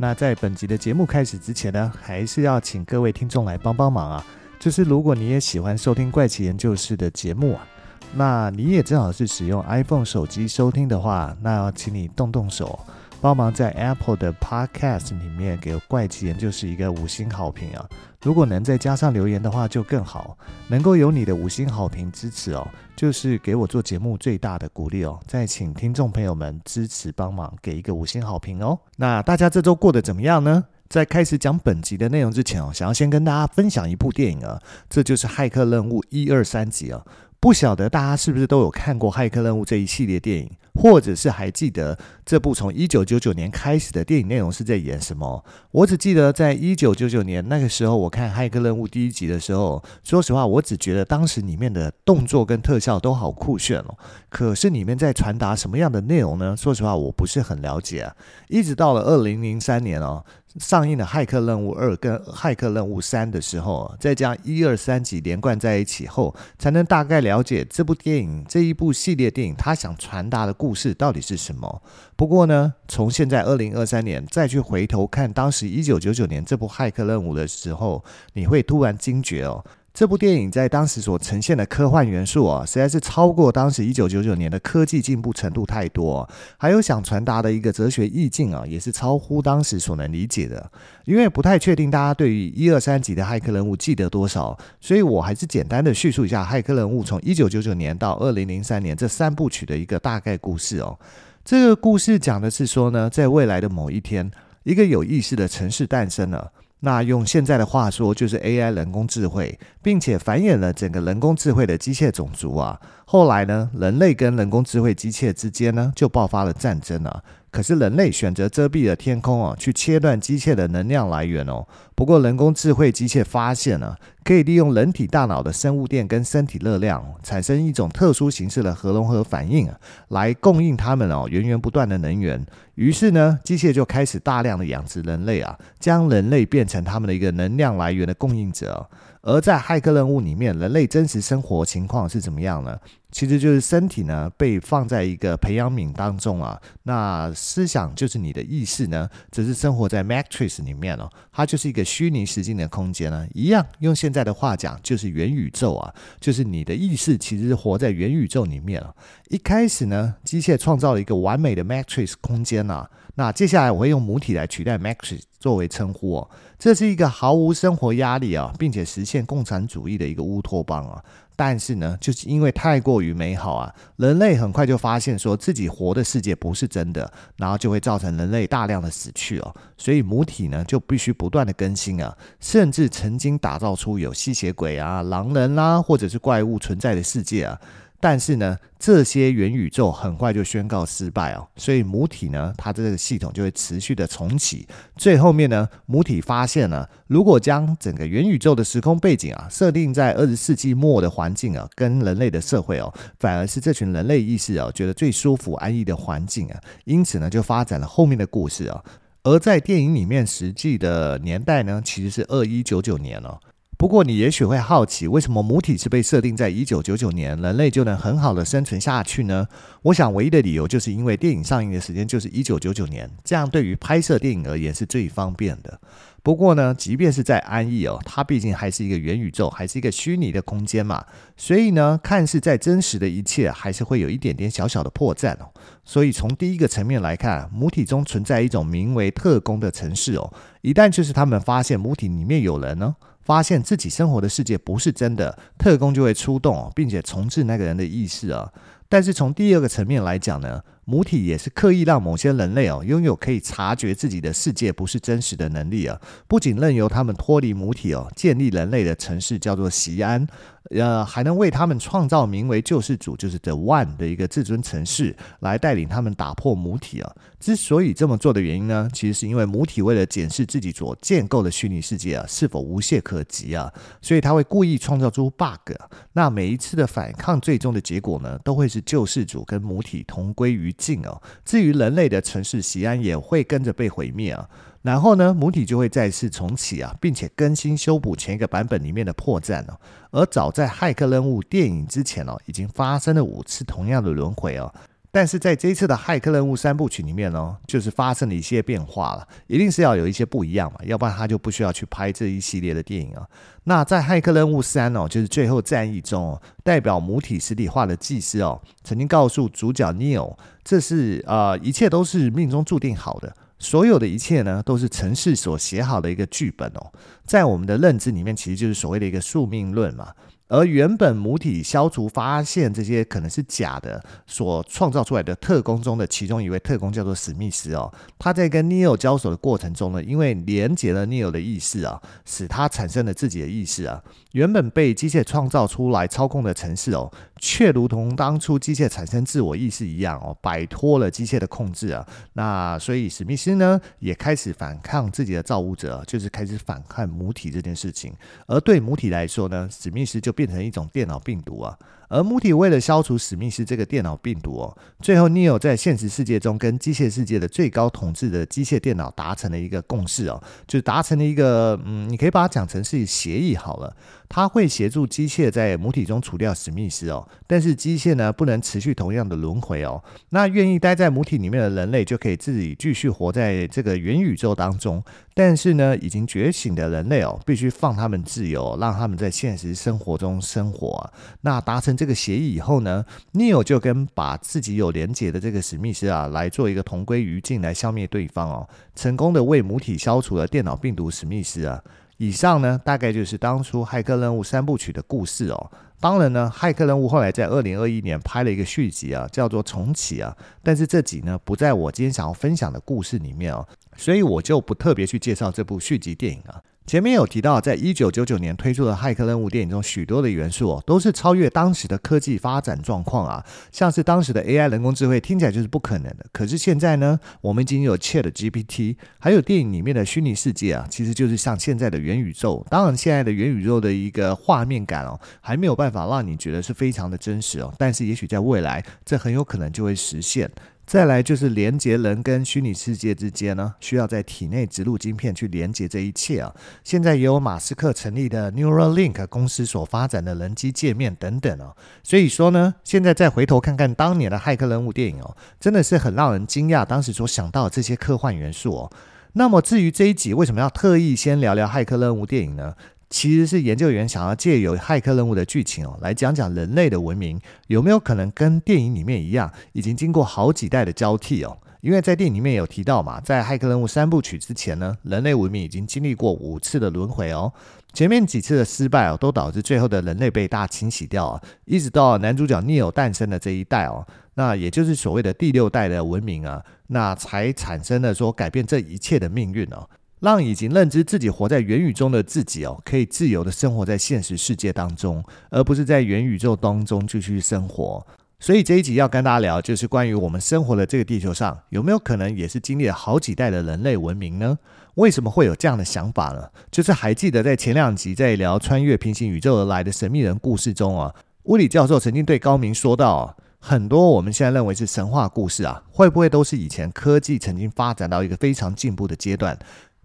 那在本集的节目开始之前呢，还是要请各位听众来帮帮忙啊！就是如果你也喜欢收听怪奇研究室的节目啊，那你也正好是使用 iPhone 手机收听的话，那要请你动动手。帮忙在 Apple 的 Podcast 里面给怪奇研究室一个五星好评啊！如果能再加上留言的话就更好。能够有你的五星好评支持哦，就是给我做节目最大的鼓励哦。再请听众朋友们支持帮忙给一个五星好评哦。那大家这周过得怎么样呢？在开始讲本集的内容之前哦，想要先跟大家分享一部电影啊，这就是《骇客任务》一二三集啊。不晓得大家是不是都有看过《骇客任务》这一系列电影？或者是还记得这部从一九九九年开始的电影内容是在演什么？我只记得在一九九九年那个时候，我看《骇客任务》第一集的时候，说实话，我只觉得当时里面的动作跟特效都好酷炫哦。可是里面在传达什么样的内容呢？说实话，我不是很了解。一直到了二零零三年哦。上映的《骇客任务二》跟《骇客任务三》的时候，再将一二三集连贯在一起后，才能大概了解这部电影这一部系列电影它想传达的故事到底是什么。不过呢，从现在二零二三年再去回头看当时一九九九年这部《骇客任务》的时候，你会突然惊觉哦。这部电影在当时所呈现的科幻元素啊，实在是超过当时一九九九年的科技进步程度太多。还有想传达的一个哲学意境啊，也是超乎当时所能理解的。因为不太确定大家对于一二三集的骇客人物记得多少，所以我还是简单的叙述一下骇客人物从一九九九年到二零零三年这三部曲的一个大概故事哦。这个故事讲的是说呢，在未来的某一天，一个有意识的城市诞生了。那用现在的话说，就是 AI 人工智慧，并且繁衍了整个人工智慧的机械种族啊。后来呢，人类跟人工智慧机械之间呢，就爆发了战争啊。可是人类选择遮蔽了天空哦，去切断机械的能量来源哦。不过人工智慧机械发现了，可以利用人体大脑的生物电跟身体热量，产生一种特殊形式的核融合反应，来供应他们哦源源不断的能源。于是呢，机械就开始大量的养殖人类啊，将人类变成他们的一个能量来源的供应者。而在骇客任务里面，人类真实生活情况是怎么样呢？其实就是身体呢被放在一个培养皿当中啊，那思想就是你的意识呢，只是生活在 Matrix 里面哦，它就是一个虚拟实境的空间呢，一样用现在的话讲就是元宇宙啊，就是你的意识其实是活在元宇宙里面了。一开始呢，机械创造了一个完美的 Matrix 空间啊，那接下来我会用母体来取代 Matrix 作为称呼哦，这是一个毫无生活压力啊，并且实现共产主义的一个乌托邦啊。但是呢，就是因为太过于美好啊，人类很快就发现说自己活的世界不是真的，然后就会造成人类大量的死去哦。所以母体呢就必须不断的更新啊，甚至曾经打造出有吸血鬼啊、狼人啦、或者是怪物存在的世界啊。但是呢，这些元宇宙很快就宣告失败哦，所以母体呢，它这个系统就会持续的重启。最后面呢，母体发现了，如果将整个元宇宙的时空背景啊设定在二十世纪末的环境啊，跟人类的社会哦，反而是这群人类意识哦觉得最舒服安逸的环境啊，因此呢，就发展了后面的故事啊。而在电影里面实际的年代呢，其实是二一九九年哦。不过你也许会好奇，为什么母体是被设定在一九九九年，人类就能很好的生存下去呢？我想唯一的理由就是因为电影上映的时间就是一九九九年，这样对于拍摄电影而言是最方便的。不过呢，即便是在安逸哦，它毕竟还是一个元宇宙，还是一个虚拟的空间嘛，所以呢，看似在真实的一切，还是会有一点点小小的破绽哦。所以从第一个层面来看，母体中存在一种名为特工的城市哦，一旦就是他们发现母体里面有人呢。发现自己生活的世界不是真的，特工就会出动，并且重置那个人的意识啊。但是从第二个层面来讲呢，母体也是刻意让某些人类哦拥有可以察觉自己的世界不是真实的能力啊。不仅任由他们脱离母体哦，建立人类的城市叫做西安，呃，还能为他们创造名为救世主，就是 The One 的一个至尊城市，来带领他们打破母体啊。之所以这么做的原因呢，其实是因为母体为了检视自己所建构的虚拟世界啊是否无懈可击啊，所以他会故意创造出 bug。那每一次的反抗，最终的结果呢，都会是救世主跟母体同归于尽哦。至于人类的城市锡安，也会跟着被毁灭啊。然后呢，母体就会再次重启啊，并且更新修补前一个版本里面的破绽哦。而早在《骇客任务》电影之前哦，已经发生了五次同样的轮回哦。但是在这一次的《骇客任务》三部曲里面呢，就是发生了一些变化了，一定是要有一些不一样嘛，要不然他就不需要去拍这一系列的电影啊。那在《骇客任务三》哦，就是最后战役中哦，代表母体实体化的祭司哦，曾经告诉主角 Neo，这是呃，一切都是命中注定好的，所有的一切呢，都是城市所写好的一个剧本哦。在我们的认知里面，其实就是所谓的一个宿命论嘛。而原本母体消除发现这些可能是假的，所创造出来的特工中的其中一位特工叫做史密斯哦，他在跟 Neo 交手的过程中呢，因为连接了 Neo 的意识啊，使他产生了自己的意识啊。原本被机械创造出来操控的城市哦，却如同当初机械产生自我意识一样哦，摆脱了机械的控制啊。那所以史密斯呢，也开始反抗自己的造物者，就是开始反抗母体这件事情。而对母体来说呢，史密斯就变成一种电脑病毒啊。而母体为了消除史密斯这个电脑病毒哦，最后 Neo 在现实世界中跟机械世界的最高统治的机械电脑达成了一个共识哦，就是达成了一个嗯，你可以把它讲成是协议好了。他会协助机械在母体中除掉史密斯哦，但是机械呢，不能持续同样的轮回哦。那愿意待在母体里面的人类就可以自己继续活在这个元宇宙当中，但是呢，已经觉醒的人类哦，必须放他们自由，让他们在现实生活中生活。那达成这个协议以后呢，Neo 就跟把自己有连结的这个史密斯啊，来做一个同归于尽，来消灭对方哦，成功的为母体消除了电脑病毒史密斯啊。以上呢，大概就是当初《骇客任务》三部曲的故事哦。当然呢，《骇客任务》后来在二零二一年拍了一个续集啊，叫做《重启》啊。但是这集呢，不在我今天想要分享的故事里面哦，所以我就不特别去介绍这部续集电影啊。前面有提到，在一九九九年推出的《骇客任务》电影中，许多的元素哦，都是超越当时的科技发展状况啊，像是当时的 AI 人工智慧听起来就是不可能的。可是现在呢，我们已经有 ChatGPT，还有电影里面的虚拟世界啊，其实就是像现在的元宇宙。当然，现在的元宇宙的一个画面感哦，还没有办法让你觉得是非常的真实哦，但是也许在未来，这很有可能就会实现。再来就是连接人跟虚拟世界之间呢，需要在体内植入晶片去连接这一切啊。现在也有马斯克成立的 Neuralink 公司所发展的人机界面等等哦。所以说呢，现在再回头看看当年的《骇客任务》电影哦，真的是很让人惊讶，当时所想到的这些科幻元素哦。那么至于这一集为什么要特意先聊聊《骇客任务》电影呢？其实是研究员想要借由骇客任务的剧情哦，来讲讲人类的文明有没有可能跟电影里面一样，已经经过好几代的交替哦。因为在电影里面有提到嘛，在骇客任务三部曲之前呢，人类文明已经经历过五次的轮回哦。前面几次的失败哦，都导致最后的人类被大清洗掉啊，一直到男主角 Neo 诞生的这一代哦，那也就是所谓的第六代的文明啊，那才产生了说改变这一切的命运哦。让已经认知自己活在元宇宙的自己哦，可以自由的生活在现实世界当中，而不是在元宇宙当中继续生活。所以这一集要跟大家聊，就是关于我们生活的这个地球上，有没有可能也是经历了好几代的人类文明呢？为什么会有这样的想法呢？就是还记得在前两集在聊穿越平行宇宙而来的神秘人故事中啊，物理教授曾经对高明说到，很多我们现在认为是神话故事啊，会不会都是以前科技曾经发展到一个非常进步的阶段？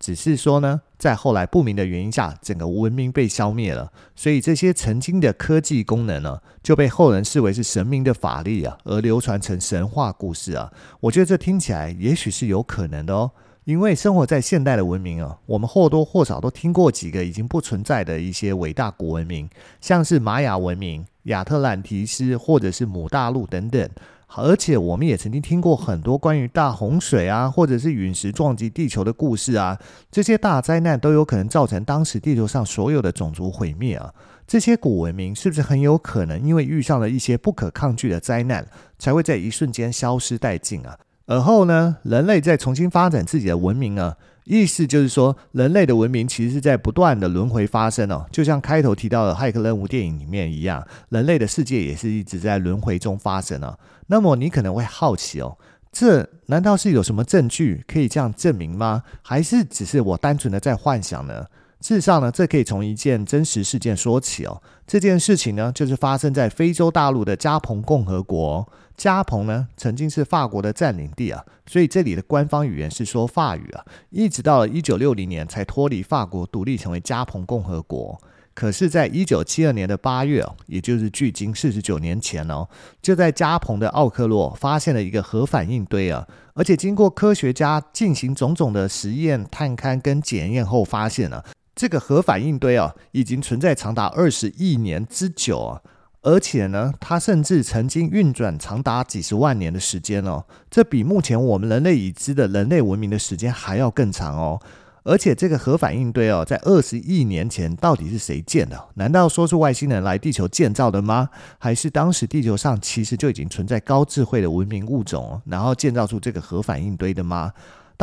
只是说呢，在后来不明的原因下，整个文明被消灭了，所以这些曾经的科技功能呢，就被后人视为是神明的法力啊，而流传成神话故事啊。我觉得这听起来也许是有可能的哦，因为生活在现代的文明啊，我们或多或少都听过几个已经不存在的一些伟大古文明，像是玛雅文明、亚特兰提斯或者是姆大陆等等。而且我们也曾经听过很多关于大洪水啊，或者是陨石撞击地球的故事啊。这些大灾难都有可能造成当时地球上所有的种族毁灭啊。这些古文明是不是很有可能因为遇上了一些不可抗拒的灾难，才会在一瞬间消失殆尽啊？而后呢，人类再重新发展自己的文明啊，意思就是说，人类的文明其实是在不断的轮回发生哦，就像开头提到的《骇客任务》电影里面一样，人类的世界也是一直在轮回中发生啊。那么你可能会好奇哦，这难道是有什么证据可以这样证明吗？还是只是我单纯的在幻想呢？事实上呢，这可以从一件真实事件说起哦。这件事情呢，就是发生在非洲大陆的加蓬共和国。加蓬呢，曾经是法国的占领地啊，所以这里的官方语言是说法语啊。一直到了一九六零年才脱离法国独立，成为加蓬共和国。可是，在一九七二年的八月，也就是距今四十九年前哦，就在加蓬的奥克洛发现了一个核反应堆啊，而且经过科学家进行种种的实验、探勘跟检验后，发现了。这个核反应堆啊，已经存在长达二十亿年之久啊，而且呢，它甚至曾经运转长达几十万年的时间哦，这比目前我们人类已知的人类文明的时间还要更长哦。而且这个核反应堆哦，在二十亿年前到底是谁建的？难道说是外星人来地球建造的吗？还是当时地球上其实就已经存在高智慧的文明物种，然后建造出这个核反应堆的吗？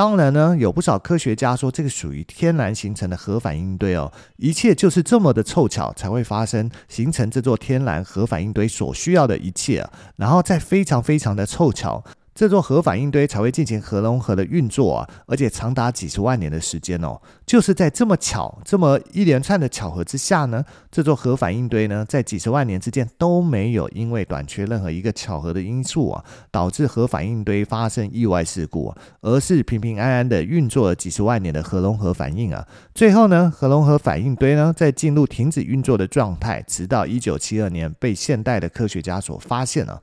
当然呢，有不少科学家说这个属于天然形成的核反应堆哦，一切就是这么的凑巧才会发生，形成这座天然核反应堆所需要的一切，然后再非常非常的凑巧。这座核反应堆才会进行核融合的运作啊，而且长达几十万年的时间哦，就是在这么巧、这么一连串的巧合之下呢，这座核反应堆呢，在几十万年之间都没有因为短缺任何一个巧合的因素啊，导致核反应堆发生意外事故，而是平平安安的运作了几十万年的核融合反应啊。最后呢，核融合反应堆呢，在进入停止运作的状态，直到一九七二年被现代的科学家所发现了。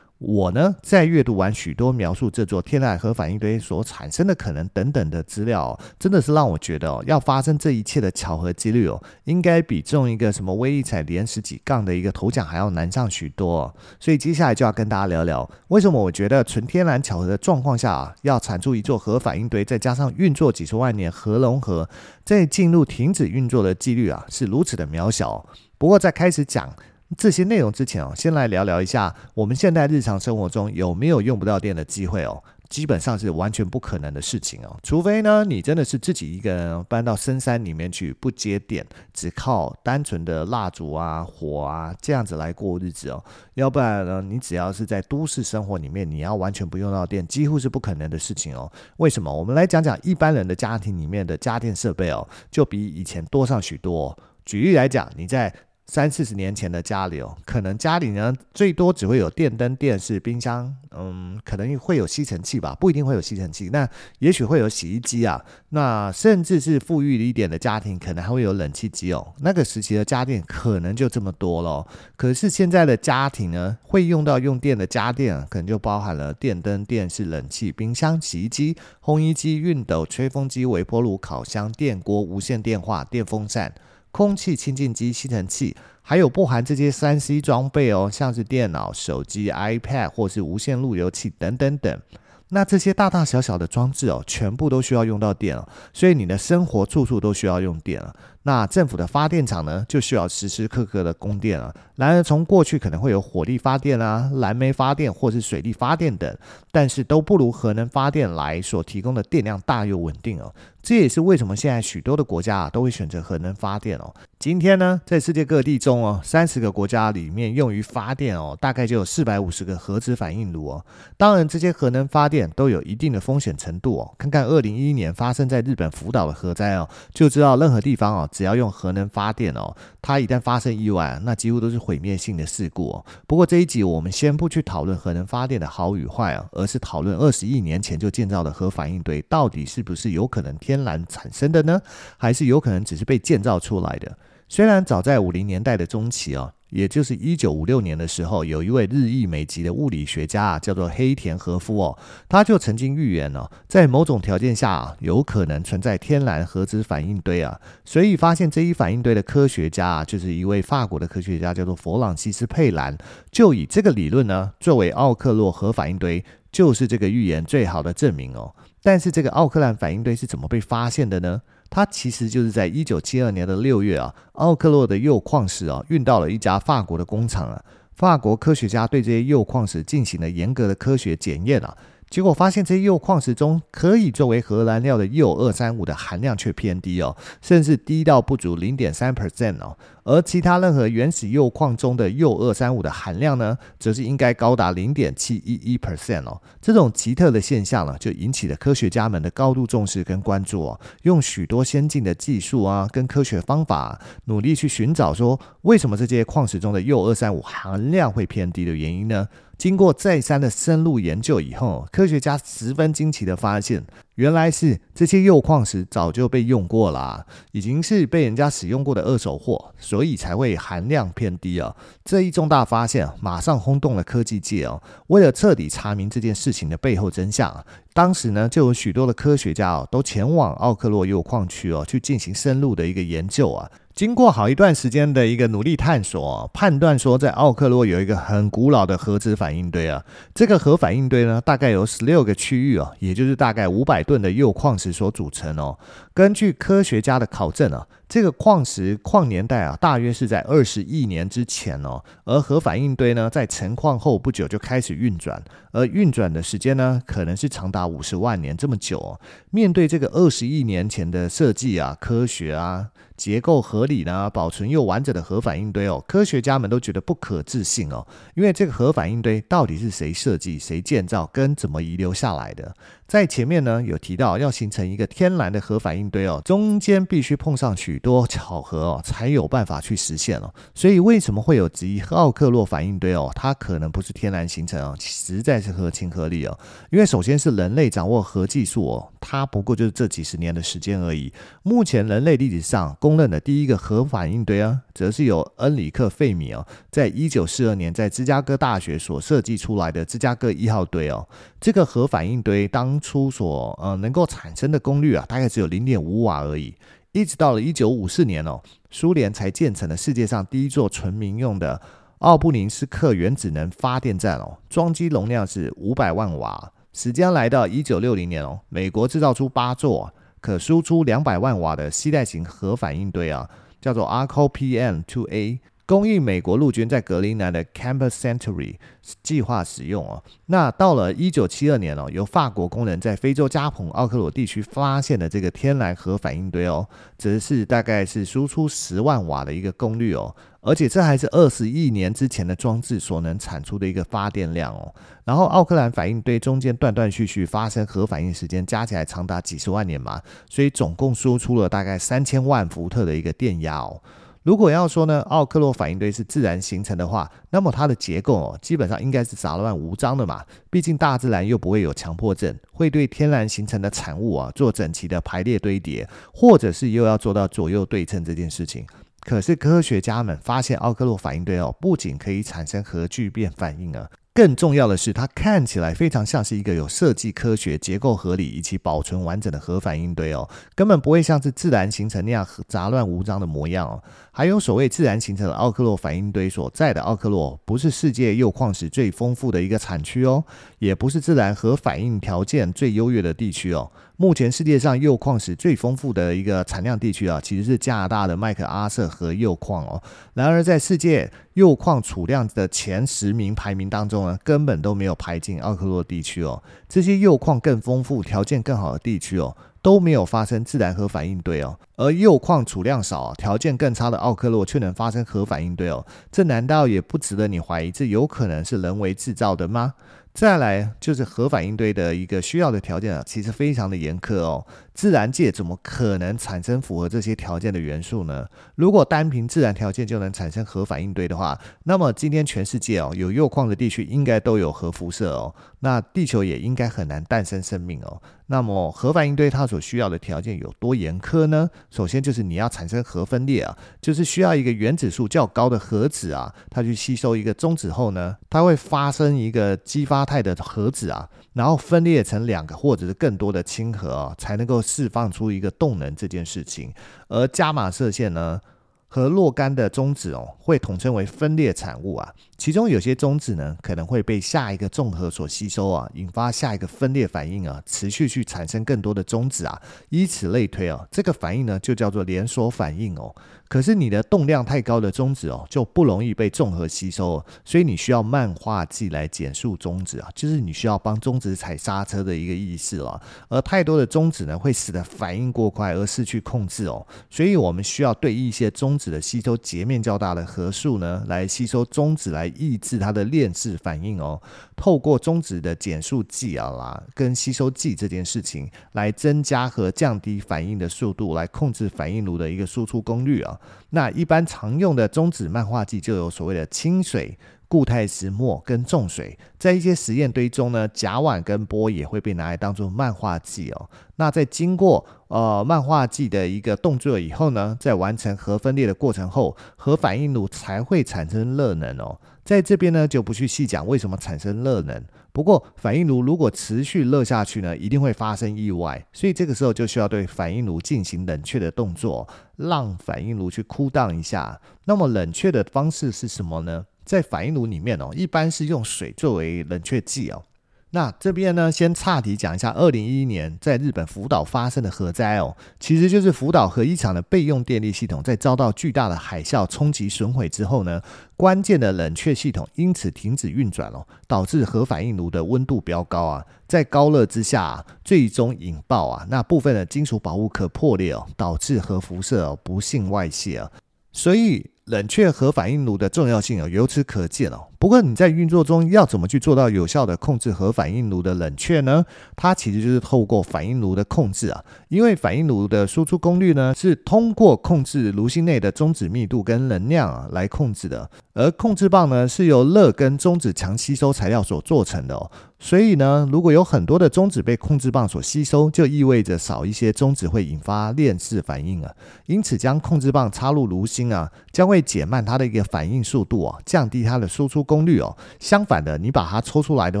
我呢，在阅读完许多描述这座天然核反应堆所产生的可能等等的资料，真的是让我觉得哦，要发生这一切的巧合几率哦，应该比中一个什么威力彩连十几杠的一个头奖还要难上许多。所以接下来就要跟大家聊聊，为什么我觉得纯天然巧合的状况下啊，要产出一座核反应堆，再加上运作几十万年核融合，再进入停止运作的几率啊，是如此的渺小。不过在开始讲。这些内容之前哦，先来聊聊一下我们现在日常生活中有没有用不到电的机会哦？基本上是完全不可能的事情哦，除非呢你真的是自己一个人搬到深山里面去不接电，只靠单纯的蜡烛啊、火啊这样子来过日子哦，要不然呢你只要是在都市生活里面，你要完全不用到电，几乎是不可能的事情哦。为什么？我们来讲讲一般人的家庭里面的家电设备哦，就比以前多上许多哦。举例来讲，你在三四十年前的家里哦，可能家里呢最多只会有电灯、电视、冰箱，嗯，可能会有吸尘器吧，不一定会有吸尘器。那也许会有洗衣机啊，那甚至是富裕一点的家庭，可能还会有冷气机哦。那个时期的家电可能就这么多咯。可是现在的家庭呢，会用到用电的家电，可能就包含了电灯、电视、冷气、冰箱、洗衣机、烘衣机、熨斗、吹风机、微波炉、烤箱、电锅、无线电话、电风扇。空气清净机、吸尘器，还有不含这些三 C 装备哦，像是电脑、手机、iPad 或是无线路由器等等等。那这些大大小小的装置哦，全部都需要用到电哦，所以你的生活处处都需要用电了。那政府的发电厂呢，就需要时时刻刻的供电啊。然而，从过去可能会有火力发电啊、燃煤发电或是水力发电等，但是都不如核能发电来所提供的电量大又稳定哦。这也是为什么现在许多的国家啊都会选择核能发电哦。今天呢，在世界各地中哦，三十个国家里面用于发电哦，大概就有四百五十个核子反应炉哦。当然，这些核能发电都有一定的风险程度哦。看看二零一一年发生在日本福岛的核灾哦，就知道任何地方哦。只要用核能发电哦，它一旦发生意外，那几乎都是毁灭性的事故哦。不过这一集我们先不去讨论核能发电的好与坏啊，而是讨论二十亿年前就建造的核反应堆到底是不是有可能天然产生的呢？还是有可能只是被建造出来的？虽然早在五零年代的中期哦。也就是一九五六年的时候，有一位日裔美籍的物理学家啊，叫做黑田和夫哦，他就曾经预言哦，在某种条件下啊，有可能存在天然核子反应堆啊，所以发现这一反应堆的科学家啊，就是一位法国的科学家，叫做弗朗西斯佩兰，就以这个理论呢，作为奥克洛核反应堆就是这个预言最好的证明哦。但是这个奥克兰反应堆是怎么被发现的呢？它其实就是在一九七二年的六月啊，奥克洛的铀矿石啊运到了一家法国的工厂啊。法国科学家对这些铀矿石进行了严格的科学检验啊，结果发现这些铀矿石中可以作为核燃料的铀二三五的含量却偏低哦，甚至低到不足零点三 percent 哦。而其他任何原始铀矿中的铀二三五的含量呢，则是应该高达零点七一一 percent 哦。这种奇特的现象呢，就引起了科学家们的高度重视跟关注哦。用许多先进的技术啊，跟科学方法，努力去寻找说，为什么这些矿石中的铀二三五含量会偏低的原因呢？经过再三的深入研究以后，科学家十分惊奇的发现，原来是这些铀矿石早就被用过了，已经是被人家使用过的二手货，所以才会含量偏低啊。这一重大发现马上轰动了科技界哦。为了彻底查明这件事情的背后真相，当时呢就有许多的科学家哦都前往奥克洛铀矿区哦去进行深入的一个研究啊。经过好一段时间的一个努力探索，判断说在奥克洛有一个很古老的核子反应堆啊，这个核反应堆呢，大概有十六个区域哦，也就是大概五百吨的铀矿石所组成哦。根据科学家的考证啊，这个矿石矿年代啊，大约是在二十亿年之前哦。而核反应堆呢，在成矿后不久就开始运转，而运转的时间呢，可能是长达五十万年这么久哦。面对这个二十亿年前的设计啊，科学啊。结构合理呢，保存又完整的核反应堆哦，科学家们都觉得不可置信哦，因为这个核反应堆到底是谁设计、谁建造跟怎么遗留下来的？在前面呢有提到，要形成一个天然的核反应堆哦，中间必须碰上许多巧合哦，才有办法去实现哦。所以为什么会有质疑奥克洛反应堆哦？它可能不是天然形成哦，实在是合情合理哦。因为首先是人类掌握核技术哦，它不过就是这几十年的时间而已。目前人类历史上。公认的第一个核反应堆啊，则是由恩里克·费米哦，在一九四二年在芝加哥大学所设计出来的芝加哥一号堆哦。这个核反应堆当初所呃能够产生的功率啊，大概只有零点五瓦而已。一直到了一九五四年哦，苏联才建成了世界上第一座纯民用的奥布林斯克原子能发电站哦，装机容量是五百万瓦。时间来到一九六零年哦，美国制造出八座。可输出两百万瓦的携带型核反应堆啊，叫做 Arco PM2A，供应美国陆军在格陵兰的 Campus Century 计划使用哦。那到了一九七二年哦，由法国工人在非洲加蓬奥克洛地区发现的这个天然核反应堆哦，则是大概是输出十万瓦的一个功率哦。而且这还是二十亿年之前的装置所能产出的一个发电量哦。然后奥克兰反应堆中间断断续续发生核反应时间加起来长达几十万年嘛，所以总共输出了大概三千万伏特的一个电压哦。如果要说呢，奥克洛反应堆是自然形成的话，那么它的结构哦，基本上应该是杂乱无章的嘛。毕竟大自然又不会有强迫症，会对天然形成的产物啊做整齐的排列堆叠，或者是又要做到左右对称这件事情。可是科学家们发现，奥克洛反应堆哦，不仅可以产生核聚变反应啊，更重要的是，它看起来非常像是一个有设计、科学、结构合理以及保存完整的核反应堆哦，根本不会像是自然形成那样杂乱无章的模样哦。还有所谓自然形成的奥克洛反应堆所在的奥克洛，不是世界铀矿石最丰富的一个产区哦，也不是自然核反应条件最优越的地区哦。目前世界上铀矿石最丰富的一个产量地区啊，其实是加拿大的麦克阿瑟河铀矿哦。然而，在世界铀矿储量的前十名排名当中呢，根本都没有排进奥克洛地区哦。这些铀矿更丰富、条件更好的地区哦。都没有发生自然核反应堆哦，而铀矿储量少、条件更差的奥克洛却能发生核反应堆哦，这难道也不值得你怀疑？这有可能是人为制造的吗？再来就是核反应堆的一个需要的条件啊，其实非常的严苛哦。自然界怎么可能产生符合这些条件的元素呢？如果单凭自然条件就能产生核反应堆的话，那么今天全世界哦有铀矿的地区应该都有核辐射哦，那地球也应该很难诞生生命哦。那么核反应堆它所需要的条件有多严苛呢？首先就是你要产生核分裂啊，就是需要一个原子数较高的核子啊，它去吸收一个中子后呢，它会发生一个激发态的核子啊。然后分裂成两个或者是更多的亲核啊，才能够释放出一个动能这件事情。而伽马射线呢和若干的中子哦，会统称为分裂产物啊。其中有些中子呢可能会被下一个重合所吸收啊，引发下一个分裂反应啊，持续去产生更多的中子啊，以此类推啊。这个反应呢就叫做连锁反应哦。可是你的动量太高的中子哦，就不容易被综合吸收，所以你需要漫化剂来减速中子啊，就是你需要帮中子踩刹车的一个意思了。而太多的中子呢，会使得反应过快而失去控制哦，所以我们需要对一些中子的吸收截面较大的核素呢，来吸收中子来抑制它的链式反应哦。透过中子的减速剂啊啦，跟吸收剂这件事情，来增加和降低反应的速度，来控制反应炉的一个输出功率啊。那一般常用的中子漫化剂就有所谓的清水、固态石墨跟重水。在一些实验堆中呢，甲烷跟波也会被拿来当做漫化剂哦。那在经过呃漫化剂的一个动作以后呢，在完成核分裂的过程后，核反应炉才会产生热能哦。在这边呢，就不去细讲为什么产生热能。不过，反应炉如果持续热下去呢，一定会发生意外。所以这个时候就需要对反应炉进行冷却的动作，让反应炉去 cool down 一下。那么冷却的方式是什么呢？在反应炉里面哦，一般是用水作为冷却剂哦。那这边呢，先岔题讲一下，二零一一年在日本福岛发生的核灾哦，其实就是福岛核一厂的备用电力系统在遭到巨大的海啸冲击损毁之后呢，关键的冷却系统因此停止运转哦，导致核反应炉的温度飙高啊，在高热之下，最终引爆啊，那部分的金属保护壳破裂哦，导致核辐射哦不幸外泄啊，所以。冷却核反应炉的重要性啊，由此可见哦。不过你在运作中要怎么去做到有效的控制核反应炉的冷却呢？它其实就是透过反应炉的控制啊。因为反应炉的输出功率呢，是通过控制炉心内的中子密度跟能量啊来控制的。而控制棒呢，是由热跟中子强吸收材料所做成的哦。所以呢，如果有很多的中子被控制棒所吸收，就意味着少一些中子会引发链式反应啊。因此，将控制棒插入炉心啊，将会减慢它的一个反应速度啊，降低它的输出功功率哦。相反的，你把它抽出来的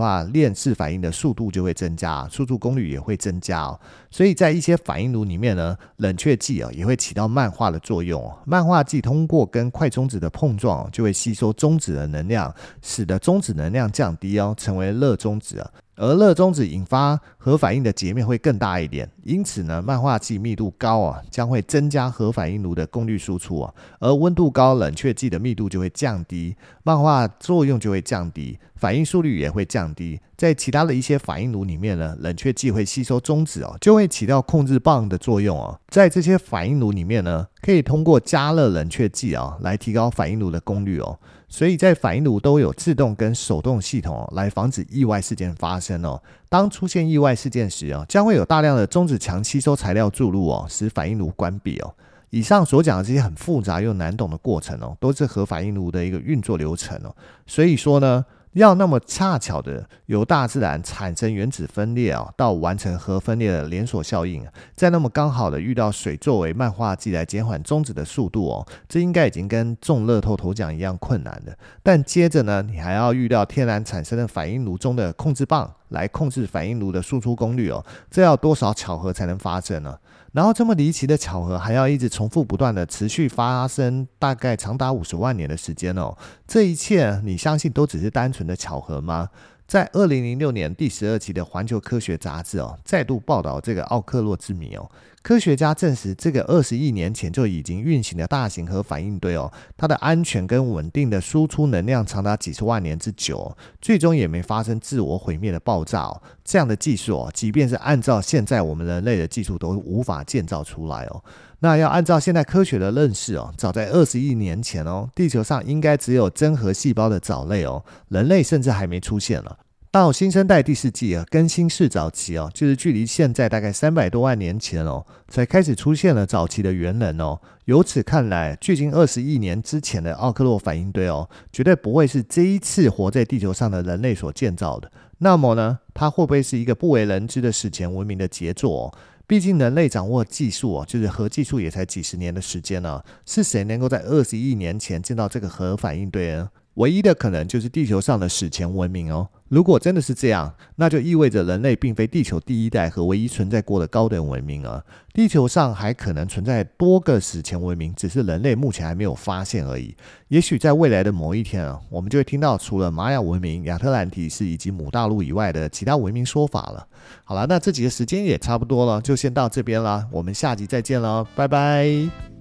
话，链式反应的速度就会增加，速度功率也会增加哦。所以在一些反应炉里面呢，冷却剂啊也会起到慢化的作用哦。漫化剂通过跟快中子的碰撞，就会吸收中子的能量，使得中子能量降低哦，成为热中子。而热中子引发核反应的截面会更大一点，因此呢，漫化剂密度高啊，将会增加核反应炉的功率输出啊，而温度高，冷却剂的密度就会降低，漫化作用就会降低，反应速率也会降低。在其他的一些反应炉里面呢，冷却剂会吸收中子哦，就会起到控制棒的作用哦。在这些反应炉里面呢，可以通过加热冷却剂啊，来提高反应炉的功率哦。所以在反应炉都有自动跟手动系统哦，来防止意外事件发生哦。当出现意外事件时哦，将会有大量的中子强吸收材料注入哦，使反应炉关闭哦。以上所讲的这些很复杂又难懂的过程哦，都是核反应炉的一个运作流程哦。所以说呢。要那么恰巧的由大自然产生原子分裂啊，到完成核分裂的连锁效应，再那么刚好的遇到水作为漫化剂来减缓中子的速度哦，这应该已经跟中乐透头奖一样困难的。但接着呢，你还要遇到天然产生的反应炉中的控制棒来控制反应炉的输出功率哦，这要多少巧合才能发生呢？然后这么离奇的巧合还要一直重复不断的持续发生，大概长达五十万年的时间哦。这一切你相信都只是单纯的巧合吗？在二零零六年第十二期的《环球科学杂志》哦，再度报道这个奥克洛之谜哦。科学家证实，这个二十亿年前就已经运行的大型核反应堆哦，它的安全跟稳定的输出能量长达几十万年之久，最终也没发生自我毁灭的爆炸哦。这样的技术哦，即便是按照现在我们人类的技术都无法建造出来哦。那要按照现代科学的认识哦，早在二十亿年前哦，地球上应该只有真核细胞的藻类哦，人类甚至还没出现了。到新生代第四纪啊，更新世早期哦，就是距离现在大概三百多万年前哦，才开始出现了早期的猿人哦。由此看来，距今二十亿年之前的奥克洛反应堆哦，绝对不会是这一次活在地球上的人类所建造的。那么呢，它会不会是一个不为人知的史前文明的杰作哦？毕竟人类掌握技术哦，就是核技术也才几十年的时间呢。是谁能够在二十亿年前建造这个核反应堆呢？唯一的可能就是地球上的史前文明哦。如果真的是这样，那就意味着人类并非地球第一代和唯一存在过的高等文明啊！地球上还可能存在多个史前文明，只是人类目前还没有发现而已。也许在未来的某一天啊，我们就会听到除了玛雅文明、亚特兰提斯以及母大陆以外的其他文明说法了。好了，那这集的时间也差不多了，就先到这边了。我们下集再见了，拜拜。